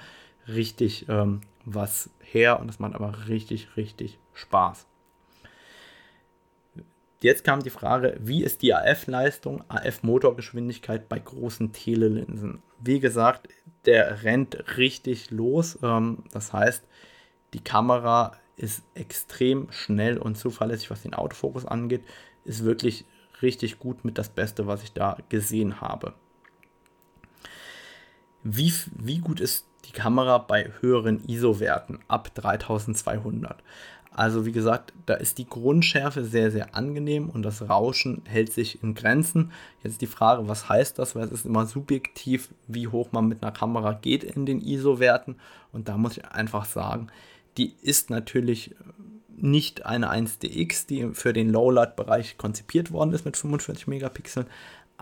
richtig ähm, was her und das macht aber richtig, richtig Spaß. Jetzt kam die Frage, wie ist die AF-Leistung, AF-Motorgeschwindigkeit bei großen Telelinsen? Wie gesagt, der rennt richtig los. Ähm, das heißt, die Kamera ist extrem schnell und zuverlässig, was den Autofokus angeht. Ist wirklich richtig gut mit das Beste, was ich da gesehen habe. Wie, wie gut ist die Kamera bei höheren ISO-Werten ab 3200? Also wie gesagt, da ist die Grundschärfe sehr, sehr angenehm und das Rauschen hält sich in Grenzen. Jetzt die Frage, was heißt das? Weil es ist immer subjektiv, wie hoch man mit einer Kamera geht in den ISO-Werten. Und da muss ich einfach sagen, die ist natürlich nicht eine 1DX, die für den Lowlight-Bereich konzipiert worden ist mit 45 Megapixeln,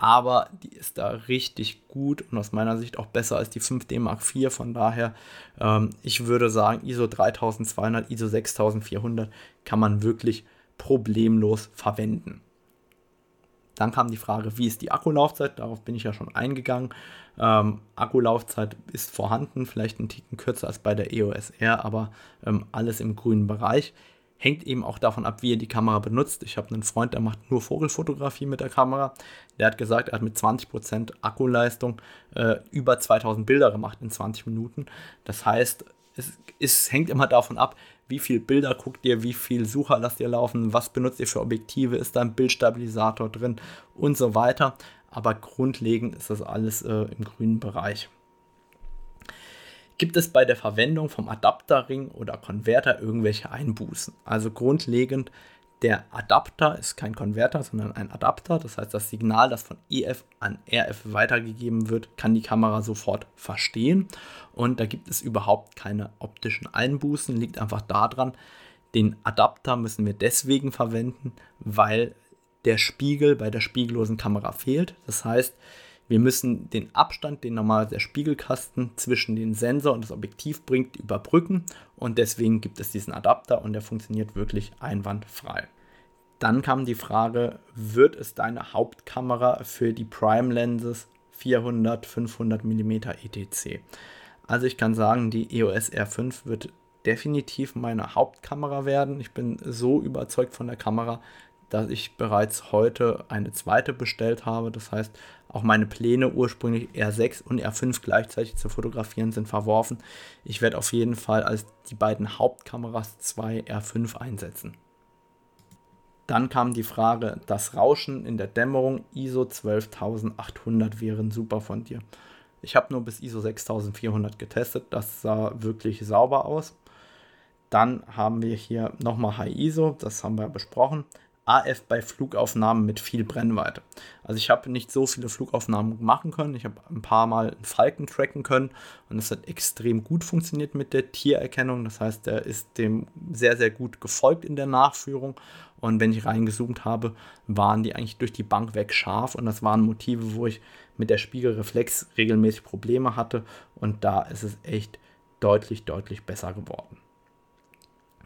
aber die ist da richtig gut und aus meiner Sicht auch besser als die 5D Mark IV. Von daher, ähm, ich würde sagen, ISO 3200, ISO 6400 kann man wirklich problemlos verwenden. Dann kam die Frage, wie ist die Akkulaufzeit? Darauf bin ich ja schon eingegangen. Ähm, Akkulaufzeit ist vorhanden, vielleicht ein Ticken kürzer als bei der EOS R, aber ähm, alles im grünen Bereich. Hängt eben auch davon ab, wie ihr die Kamera benutzt. Ich habe einen Freund, der macht nur Vogelfotografie mit der Kamera. Der hat gesagt, er hat mit 20% Akkuleistung äh, über 2000 Bilder gemacht in 20 Minuten. Das heißt, es, es hängt immer davon ab, wie viele Bilder guckt ihr, wie viel Sucher lasst ihr laufen, was benutzt ihr für Objektive, ist da ein Bildstabilisator drin und so weiter. Aber grundlegend ist das alles äh, im grünen Bereich. Gibt es bei der Verwendung vom Adapterring oder Konverter irgendwelche Einbußen? Also grundlegend, der Adapter ist kein Konverter, sondern ein Adapter. Das heißt, das Signal, das von EF an RF weitergegeben wird, kann die Kamera sofort verstehen. Und da gibt es überhaupt keine optischen Einbußen. Liegt einfach daran, den Adapter müssen wir deswegen verwenden, weil der Spiegel bei der spiegellosen Kamera fehlt. Das heißt, wir müssen den Abstand, den normal der Spiegelkasten zwischen den Sensor und das Objektiv bringt, überbrücken und deswegen gibt es diesen Adapter und der funktioniert wirklich einwandfrei. Dann kam die Frage, wird es deine Hauptkamera für die Prime Lenses 400, 500 mm etc. Also ich kann sagen, die EOS R5 wird definitiv meine Hauptkamera werden. Ich bin so überzeugt von der Kamera, dass ich bereits heute eine zweite bestellt habe. Das heißt, auch meine Pläne ursprünglich R6 und R5 gleichzeitig zu fotografieren sind verworfen. Ich werde auf jeden Fall als die beiden Hauptkameras zwei R5 einsetzen. Dann kam die Frage, das Rauschen in der Dämmerung ISO 12800 wären super von dir. Ich habe nur bis ISO 6400 getestet, das sah wirklich sauber aus. Dann haben wir hier nochmal High ISO, das haben wir besprochen. AF bei Flugaufnahmen mit viel Brennweite. Also ich habe nicht so viele Flugaufnahmen machen können. Ich habe ein paar Mal einen Falken tracken können und es hat extrem gut funktioniert mit der Tiererkennung. Das heißt, er ist dem sehr, sehr gut gefolgt in der Nachführung. Und wenn ich reingezoomt habe, waren die eigentlich durch die Bank weg scharf. Und das waren Motive, wo ich mit der Spiegelreflex regelmäßig Probleme hatte. Und da ist es echt deutlich, deutlich besser geworden.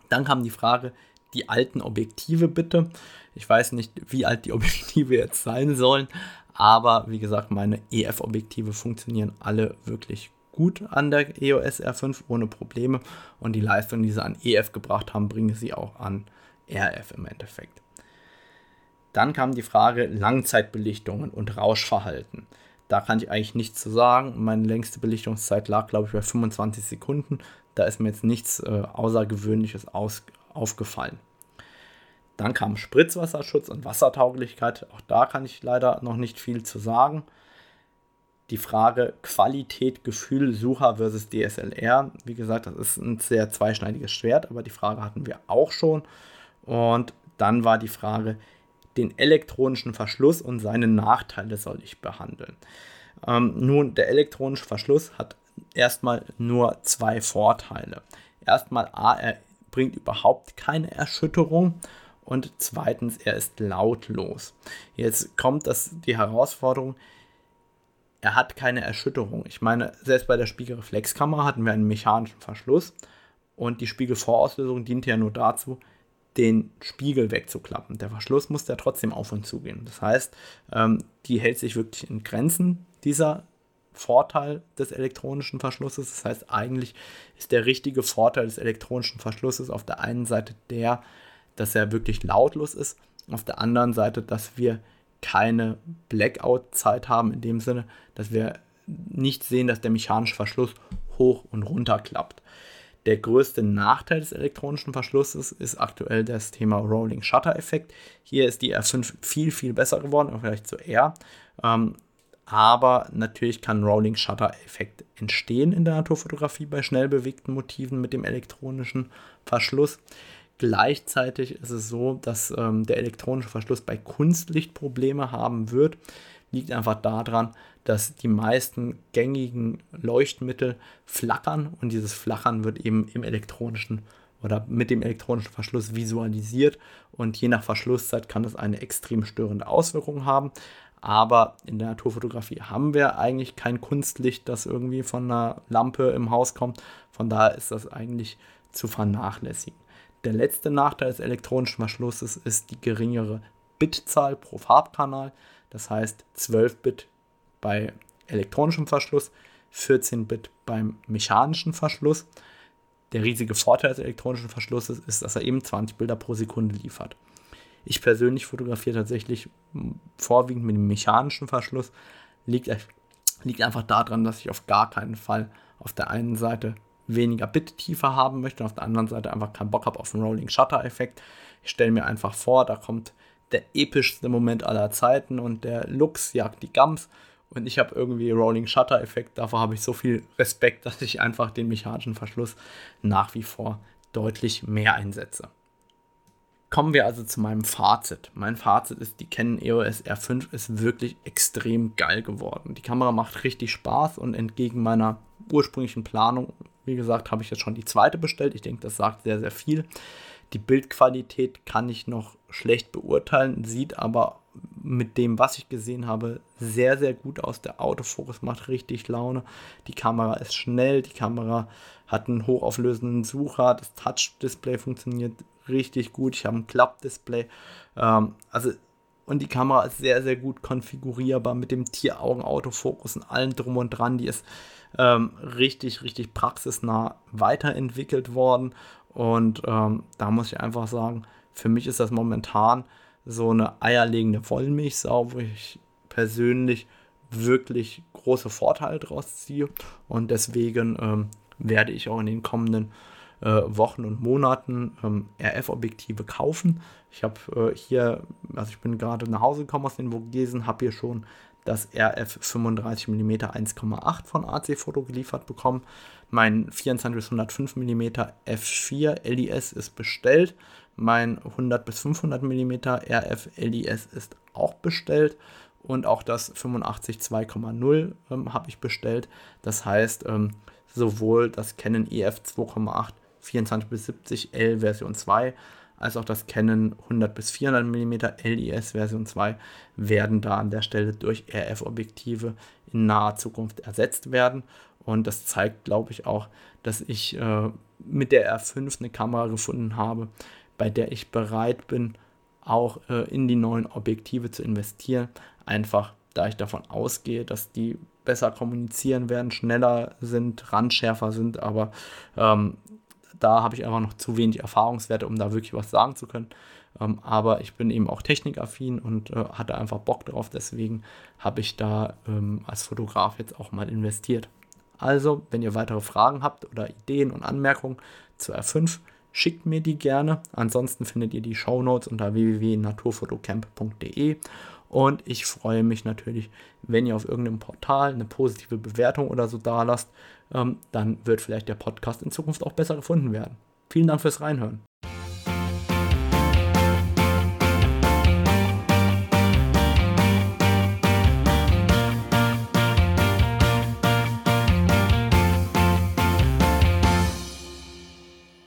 Dann kam die Frage, die alten Objektive bitte. Ich weiß nicht, wie alt die Objektive jetzt sein sollen, aber wie gesagt, meine EF-Objektive funktionieren alle wirklich gut an der EOS R5 ohne Probleme und die Leistung, die sie an EF gebracht haben, bringen sie auch an RF im Endeffekt. Dann kam die Frage Langzeitbelichtungen und Rauschverhalten. Da kann ich eigentlich nichts zu sagen. Meine längste Belichtungszeit lag, glaube ich, bei 25 Sekunden. Da ist mir jetzt nichts äh, Außergewöhnliches aus, aufgefallen. Dann kam Spritzwasserschutz und Wassertauglichkeit. Auch da kann ich leider noch nicht viel zu sagen. Die Frage Qualität, Gefühl, Sucher versus DSLR. Wie gesagt, das ist ein sehr zweischneidiges Schwert, aber die Frage hatten wir auch schon. Und dann war die Frage, den elektronischen Verschluss und seine Nachteile soll ich behandeln. Ähm, nun, der elektronische Verschluss hat erstmal nur zwei Vorteile. Erstmal, A, er bringt überhaupt keine Erschütterung und zweitens, er ist lautlos. Jetzt kommt das, die Herausforderung, er hat keine Erschütterung. Ich meine, selbst bei der Spiegelreflexkamera hatten wir einen mechanischen Verschluss und die Spiegelvorauslösung diente ja nur dazu, den Spiegel wegzuklappen. Der Verschluss muss ja trotzdem auf und zu gehen. Das heißt, ähm, die hält sich wirklich in Grenzen, dieser Vorteil des elektronischen Verschlusses. Das heißt, eigentlich ist der richtige Vorteil des elektronischen Verschlusses auf der einen Seite der, dass er wirklich lautlos ist, auf der anderen Seite, dass wir keine Blackout-Zeit haben, in dem Sinne, dass wir nicht sehen, dass der mechanische Verschluss hoch und runter klappt. Der größte Nachteil des elektronischen Verschlusses ist aktuell das Thema Rolling Shutter Effekt. Hier ist die R5 viel, viel besser geworden, Vergleich zu R. Ähm, aber natürlich kann Rolling Shutter Effekt entstehen in der Naturfotografie bei schnell bewegten Motiven mit dem elektronischen Verschluss. Gleichzeitig ist es so, dass ähm, der elektronische Verschluss bei Kunstlicht Probleme haben wird. Liegt einfach daran, dass die meisten gängigen Leuchtmittel flackern und dieses Flackern wird eben im elektronischen oder mit dem elektronischen Verschluss visualisiert und je nach Verschlusszeit kann das eine extrem störende Auswirkung haben. Aber in der Naturfotografie haben wir eigentlich kein Kunstlicht, das irgendwie von einer Lampe im Haus kommt. Von daher ist das eigentlich zu vernachlässigen. Der letzte Nachteil des elektronischen Verschlusses ist die geringere Bitzahl pro Farbkanal. Das heißt 12 Bit bei elektronischem Verschluss, 14 Bit beim mechanischen Verschluss. Der riesige Vorteil des elektronischen Verschlusses ist, dass er eben 20 Bilder pro Sekunde liefert. Ich persönlich fotografiere tatsächlich vorwiegend mit dem mechanischen Verschluss. Liegt, liegt einfach daran, dass ich auf gar keinen Fall auf der einen Seite weniger Bit-Tiefe haben möchte und auf der anderen Seite einfach keinen Bock habe auf einen Rolling Shutter-Effekt. Ich stelle mir einfach vor, da kommt der epischste Moment aller Zeiten und der Lux jagt die Gams und ich habe irgendwie Rolling Shutter Effekt. Davor habe ich so viel Respekt, dass ich einfach den mechanischen Verschluss nach wie vor deutlich mehr einsetze. Kommen wir also zu meinem Fazit. Mein Fazit ist, die Canon EOS R5 ist wirklich extrem geil geworden. Die Kamera macht richtig Spaß und entgegen meiner ursprünglichen Planung, wie gesagt, habe ich jetzt schon die zweite bestellt. Ich denke, das sagt sehr, sehr viel. Die Bildqualität kann ich noch schlecht beurteilen, sieht aber mit dem, was ich gesehen habe, sehr, sehr gut aus. Der Autofokus macht richtig Laune. Die Kamera ist schnell, die Kamera hat einen hochauflösenden Sucher, das Touch-Display funktioniert richtig gut. Ich habe ein Klappdisplay. Ähm, also, und die Kamera ist sehr, sehr gut konfigurierbar mit dem Tieraugen-Autofokus und allem drum und dran. Die ist ähm, richtig, richtig praxisnah weiterentwickelt worden und ähm, da muss ich einfach sagen, für mich ist das momentan so eine eierlegende Wollmilchsau, wo ich persönlich wirklich große Vorteile draus ziehe. Und deswegen ähm, werde ich auch in den kommenden Wochen und Monaten ähm, RF-Objektive kaufen. Ich habe äh, hier, also ich bin gerade nach Hause gekommen aus den Vogesen, habe hier schon das RF 35 mm 1,8 von AC Photo geliefert bekommen. Mein 24 bis 105 mm f4 LIS ist bestellt. Mein 100 bis 500 mm RF LIS ist auch bestellt. Und auch das 85 2,0 ähm, habe ich bestellt. Das heißt, ähm, sowohl das Canon EF 2,8 24 bis 70 L Version 2 als auch das Canon 100 bis 400 mm LIS Version 2 werden da an der Stelle durch RF-Objektive in naher Zukunft ersetzt werden. Und das zeigt, glaube ich, auch, dass ich äh, mit der R5 eine Kamera gefunden habe, bei der ich bereit bin, auch äh, in die neuen Objektive zu investieren. Einfach da ich davon ausgehe, dass die besser kommunizieren werden, schneller sind, randschärfer sind, aber ähm, da habe ich einfach noch zu wenig Erfahrungswerte, um da wirklich was sagen zu können. Ähm, aber ich bin eben auch technikaffin und äh, hatte einfach Bock drauf. Deswegen habe ich da ähm, als Fotograf jetzt auch mal investiert. Also, wenn ihr weitere Fragen habt oder Ideen und Anmerkungen zu R5, schickt mir die gerne. Ansonsten findet ihr die Shownotes unter www.naturfotocamp.de und ich freue mich natürlich, wenn ihr auf irgendeinem Portal eine positive Bewertung oder so da lasst. Ähm, dann wird vielleicht der Podcast in Zukunft auch besser gefunden werden. Vielen Dank fürs Reinhören.